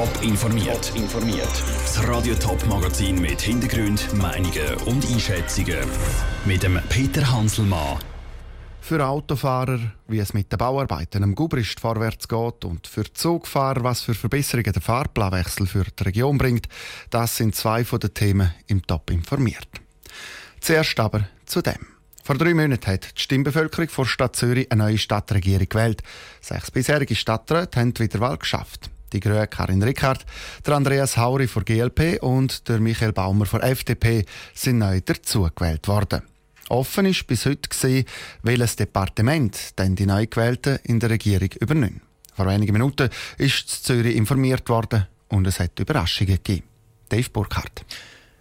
Top informiert. informiert. Das Radio Top Magazin mit Hintergrund, Meinungen und Einschätzungen mit dem Peter Hanselmann. Für Autofahrer, wie es mit den Bauarbeiten am Gubrist vorwärts geht und für Zugfahrer, was für Verbesserungen der Fahrplanwechsel für die Region bringt, das sind zwei von den Themen im Top informiert. Zuerst aber zu dem. Vor drei Monaten hat die Stimmbevölkerung vor Stadt Zürich eine neue Stadtregierung gewählt. Sechs bisherige Stadträte haben die Wiederwahl geschafft. Die Grüne Karin Rickard, der Andreas Hauri von GLP und der Michael Baumer von FDP sind neu dazugewählt worden. Offen ist bis heute gesehen, welches Departement denn die Neugewählten in der Regierung übernehmen. Vor wenigen Minuten ist Zürich informiert worden und es hat Überraschungen gegeben. Dave Burkhardt.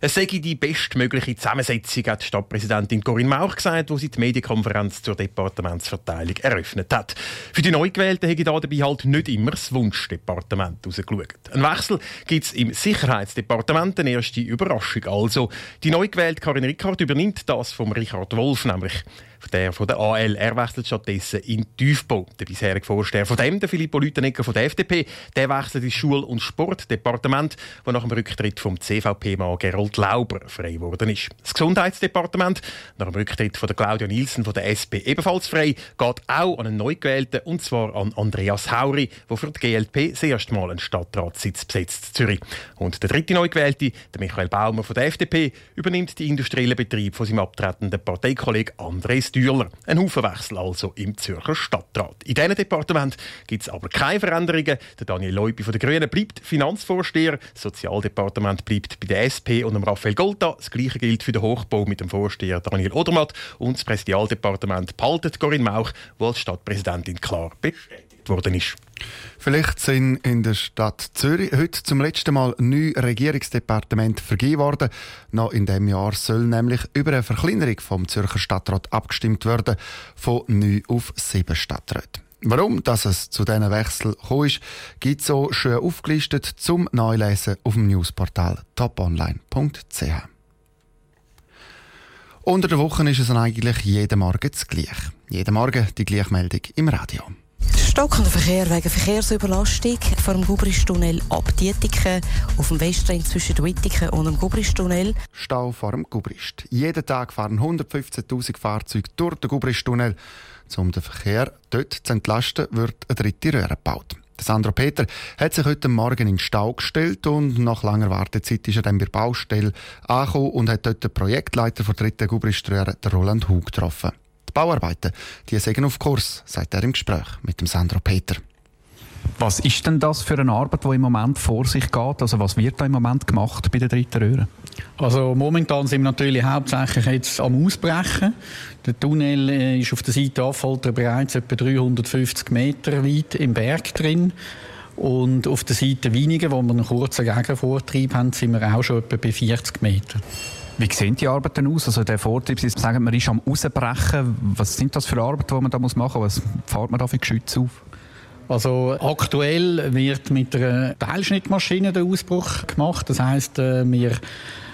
Es sei die bestmögliche Zusammensetzung, hat die Stadtpräsidentin Corinne Mauch gesagt, wo sie die Medienkonferenz zur Departementsverteilung eröffnet hat. Für die Neugewählten hätte dabei halt nicht immer das Wunschdepartement rausgeschaut. Ein Wechsel gibt es im Sicherheitsdepartement, eine erste Überraschung also. Die Neugewählte Karin Rickard übernimmt das vom Richard Wolf, nämlich der von der AL. Er wechselt stattdessen in Tiefbau. Der bisherige Vorsteher von dem, der Filippo Lütenegger von der FDP, der wechselt ins Schul- und Sportdepartement, wo nach dem Rücktritt vom CVP-Mann Gerold Lauber frei geworden ist. Das Gesundheitsdepartement, nach dem Rücktritt von der Claudia Nielsen von der SP ebenfalls frei, geht auch an einen Neugewählten, und zwar an Andreas Hauri, der für die GLP das erste Mal einen Stadtratssitz besetzt, Zürich. Und der dritte Neugewählte, der Michael Baumer von der FDP, übernimmt die industriellen Betriebe von seinem abtretenden Parteikollegen Andres Stühler. Ein Haufenwechsel also im Zürcher Stadtrat. In diesem Departement gibt es aber keine Veränderungen. Der Daniel Leupi von den Grünen bleibt Finanzvorsteher, das Sozialdepartement bleibt bei der SP und dem Raphael Golta. Das Gleiche gilt für den Hochbau mit dem Vorsteher Daniel Odermatt und das Präsidialdepartement behaltet Corinne Mauch, die als Stadtpräsidentin klar bestätigt worden ist. Vielleicht sind in der Stadt Zürich heute zum letzten Mal neun Regierungsdepartemente vergeben worden. Noch in diesem Jahr soll nämlich über eine Verkleinerung vom Zürcher Stadtrat abgestimmt werden, von neun auf sieben Stadträte. Warum dass es zu diesen Wechsel gekommen ist, gibt es so schön aufgelistet zum Neulesen auf dem Newsportal toponline.ch. Unter der Woche ist es eigentlich jeden Morgen das Gleiche. Jeden Morgen die Gleichmeldung im Radio. Stockender Verkehr wegen Verkehrsüberlastung vor dem Gubristunnel ab Dietiken auf dem Westring zwischen Wittiken und dem Gubristunnel. Stau vor dem Gubrist. Jeden Tag fahren 115.000 Fahrzeuge durch den Gubristunnel. Um den Verkehr dort zu entlasten, wird eine dritte Röhre gebaut. Sandro Peter hat sich heute Morgen in den Stau gestellt und nach langer Wartezeit ist er dann bei der Baustelle angekommen und hat dort den Projektleiter der dritten Gubriströhre, Roland Hug, getroffen. Die Bauarbeiten, die sind auf Kurs, sagt er im Gespräch mit dem Sandro Peter. Was ist denn das für eine Arbeit, die im Moment vor sich geht? Also was wird da im Moment gemacht bei der dritten Röhre? Also momentan sind wir natürlich hauptsächlich jetzt am Ausbrechen. Der Tunnel äh, ist auf der Seite Affolter bereits etwa 350 Meter weit im Berg drin. Und auf der Seite Winigen, wo wir einen kurzen Gegenvortrieb haben, sind wir auch schon etwa bei 40 Metern. Wie sehen die Arbeiten aus? Also der Vortrieb, Sie sagen, man ist am Ausbrechen. Was sind das für Arbeiten, die man da machen muss? Was fährt man da für Geschütze auf? Also aktuell wird mit einer Teilschnittmaschine der Ausbruch gemacht. Das heißt, äh, wir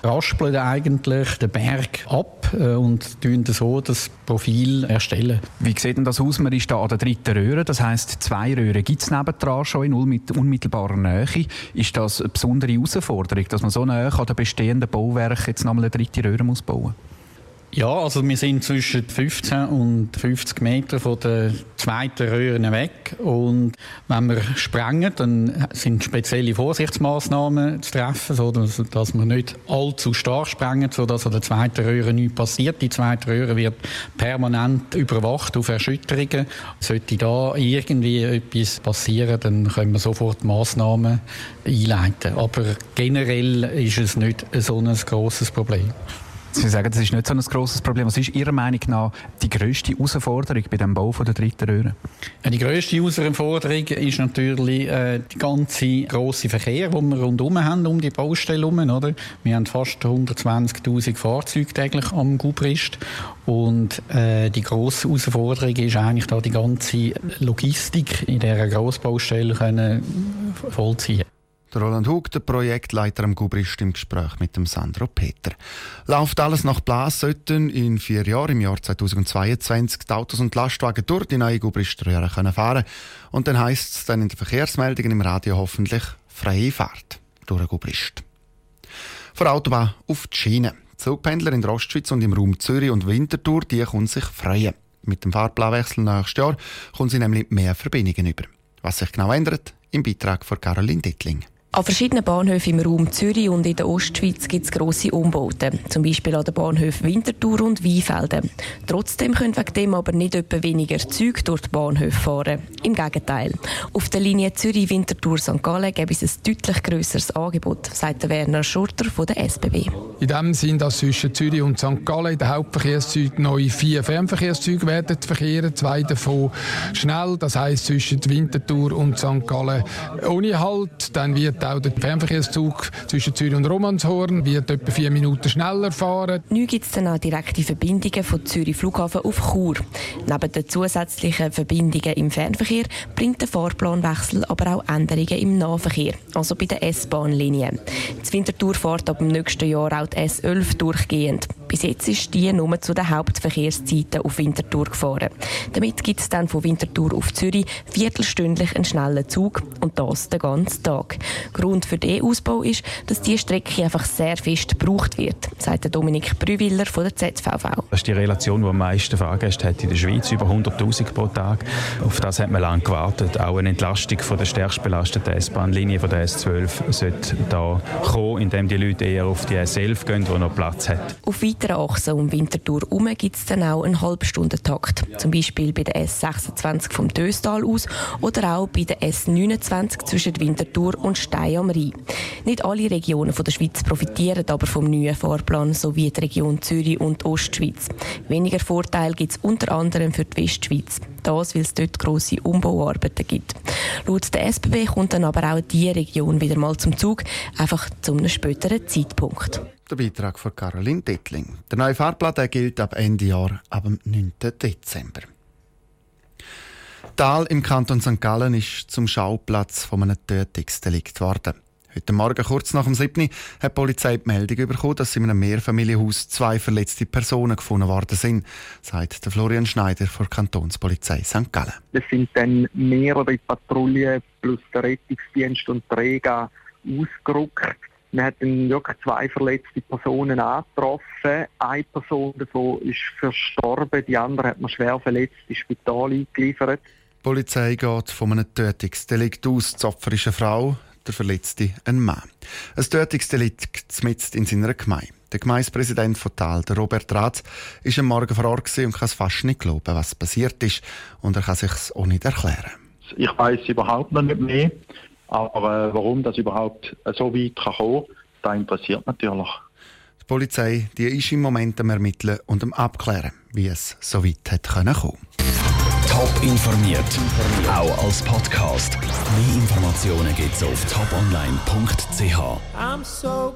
raspeln eigentlich den Berg ab äh, und tun so das Profil erstellen. Wie sieht denn das aus? Man ist da an der dritten Röhre, das heißt zwei Röhren gibt es nebendran schon in unmittelbarer Nähe. Ist das eine besondere Herausforderung, dass man so nah an den bestehenden Bauwerken jetzt nochmal eine dritte Röhre muss bauen muss? Ja, also wir sind zwischen 15 und 50 Meter von der zweiten Röhre weg und wenn wir sprengen, dann sind spezielle Vorsichtsmaßnahmen zu treffen, so dass, wir nicht allzu stark sprengen, so dass an der zweiten Röhre nichts passiert. Die zweite Röhre wird permanent überwacht auf Erschütterungen. Sollte da irgendwie etwas passieren, dann können wir sofort Maßnahmen einleiten. Aber generell ist es nicht so ein grosses Problem. Sie sagen, das ist nicht so ein grosses Problem. Was ist Ihrer Meinung nach die grösste Herausforderung bei dem Bau der dritten Röhre? Die grösste Herausforderung ist natürlich äh, der ganze grosse Verkehr, den wir rundherum haben, um die Baustelle herum. Oder? Wir haben fast 120'000 Fahrzeuge täglich am Gubrist und äh, die grosse Herausforderung ist eigentlich da die ganze Logistik in dieser Grossbaustelle können vollziehen. Der Roland Hug, der Projektleiter am Gubrist, im Gespräch mit dem Sandro Peter. Läuft alles nach Plan, sollten in vier Jahren, im Jahr 2022, die Autos und Lastwagen durch die neue Gubriströhre fahren können Und dann heisst es dann in den Verkehrsmeldungen im Radio hoffentlich freie Fahrt durch Gubrist. Von Autobahn auf die Schiene. Zugpendler in der Ostschweiz und im Raum Zürich und Winterthur die können sich freuen. Mit dem Fahrplanwechsel nächstes Jahr kommen sie nämlich mehr Verbindungen über. Was sich genau ändert, im Beitrag von Caroline Dittling. An verschiedenen Bahnhöfen im Raum Zürich und in der Ostschweiz gibt es grosse Umbauten. Zum Beispiel an den Bahnhöfen Winterthur und Weinfelden. Trotzdem können wegen dem aber nicht etwa weniger Züge durch die Bahnhöfe fahren. Im Gegenteil. Auf der Linie Zürich-Winterthur-St. Gallen gäbe es ein deutlich grösseres Angebot, sagt Werner Schurter von der SBB. In dem Sinn, dass zwischen Zürich und St. Gallen in den Hauptverkehrszügen neue vier Fernverkehrszüge werden verkehren. Zwei davon schnell, das heisst zwischen Winterthur und St. Gallen ohne Halt. Dann wird auch der Fernverkehrszug zwischen Zürich und Romanshorn wird etwa vier Minuten schneller fahren. Neu gibt es dann auch direkte Verbindungen von Zürich Flughafen auf Chur. Neben den zusätzlichen Verbindungen im Fernverkehr bringt der Fahrplanwechsel aber auch Änderungen im Nahverkehr, also bei den S-Bahn-Linien. Die Wintertour fährt ab dem nächsten Jahr auch die S11 durchgehend. Bis jetzt ist die nur zu den Hauptverkehrszeiten auf Winterthur gefahren. Damit gibt es dann von Winterthur auf Zürich viertelstündlich einen schnellen Zug und das den ganzen Tag. Grund für den Ausbau ist, dass diese Strecke einfach sehr fest gebraucht wird, sagt Dominik Brüwiller von der ZVV. Das ist die Relation, die am meisten Fahrgäste hat in der Schweiz, über 100'000 pro Tag. Auf das hat man lange gewartet. Auch eine Entlastung von der stärkst belasteten S-Bahn-Linie von der S12 sollte da kommen, indem die Leute eher auf die S11 gehen, die noch Platz hat. Auf weiteren Achsen um Winterthur herum gibt es dann auch einen Halbstundentakt. Zum Beispiel bei der S26 vom Döstal aus oder auch bei der S29 zwischen Winterthur und Stein am Rhein. Nicht alle Regionen der Schweiz profitieren aber vom neuen Fahrplan, so wie die Region Zürich und Ostschweiz. Weniger Vorteile gibt es unter anderem für die Westschweiz. Das, weil es dort grosse Umbauarbeiten gibt. Laut der SBB kommt dann aber auch diese Region wieder mal zum Zug, einfach zu einem späteren Zeitpunkt. Der Beitrag von Caroline Dettling. Der neue Fahrplan gilt ab Ende Jahr, ab dem 9. Dezember. Tal im Kanton St. Gallen ist zum Schauplatz von einem Tötungsdelikt geworden. Heute Morgen, kurz nach dem 7. hat die Polizei die Meldung bekommen, dass in einem Mehrfamilienhaus zwei verletzte Personen gefunden worden sind, sagt der Florian Schneider von der Kantonspolizei St. Gallen. Es sind dann mehrere Patrouillen plus der Rettungsdienst und Träger ausgerückt. Man hat dann wirklich zwei verletzte Personen angetroffen. Eine Person davon ist verstorben, die andere hat man schwer verletzt ins Spital eingeliefert. Die Polizei geht von einem Tötungsdelikt aus. Die Opfer ist eine Frau, der Verletzte ein Mann. Ein Tötungsdelikt mitten in seiner Gemeinde. Der Gemeindepräsident von Tal, der Robert Ratz, ist am Morgen vor Ort und kann es fast nicht glauben, was passiert ist. Und er kann sich auch nicht erklären. Ich weiß überhaupt noch nicht mehr. Aber äh, warum das überhaupt so weit kann kommen das interessiert natürlich. Die Polizei die ist im Moment am Ermitteln und am Abklären, wie es so weit hat können kommen. Top informiert, auch als Podcast. Mehr Informationen gibt es auf toponline.ch.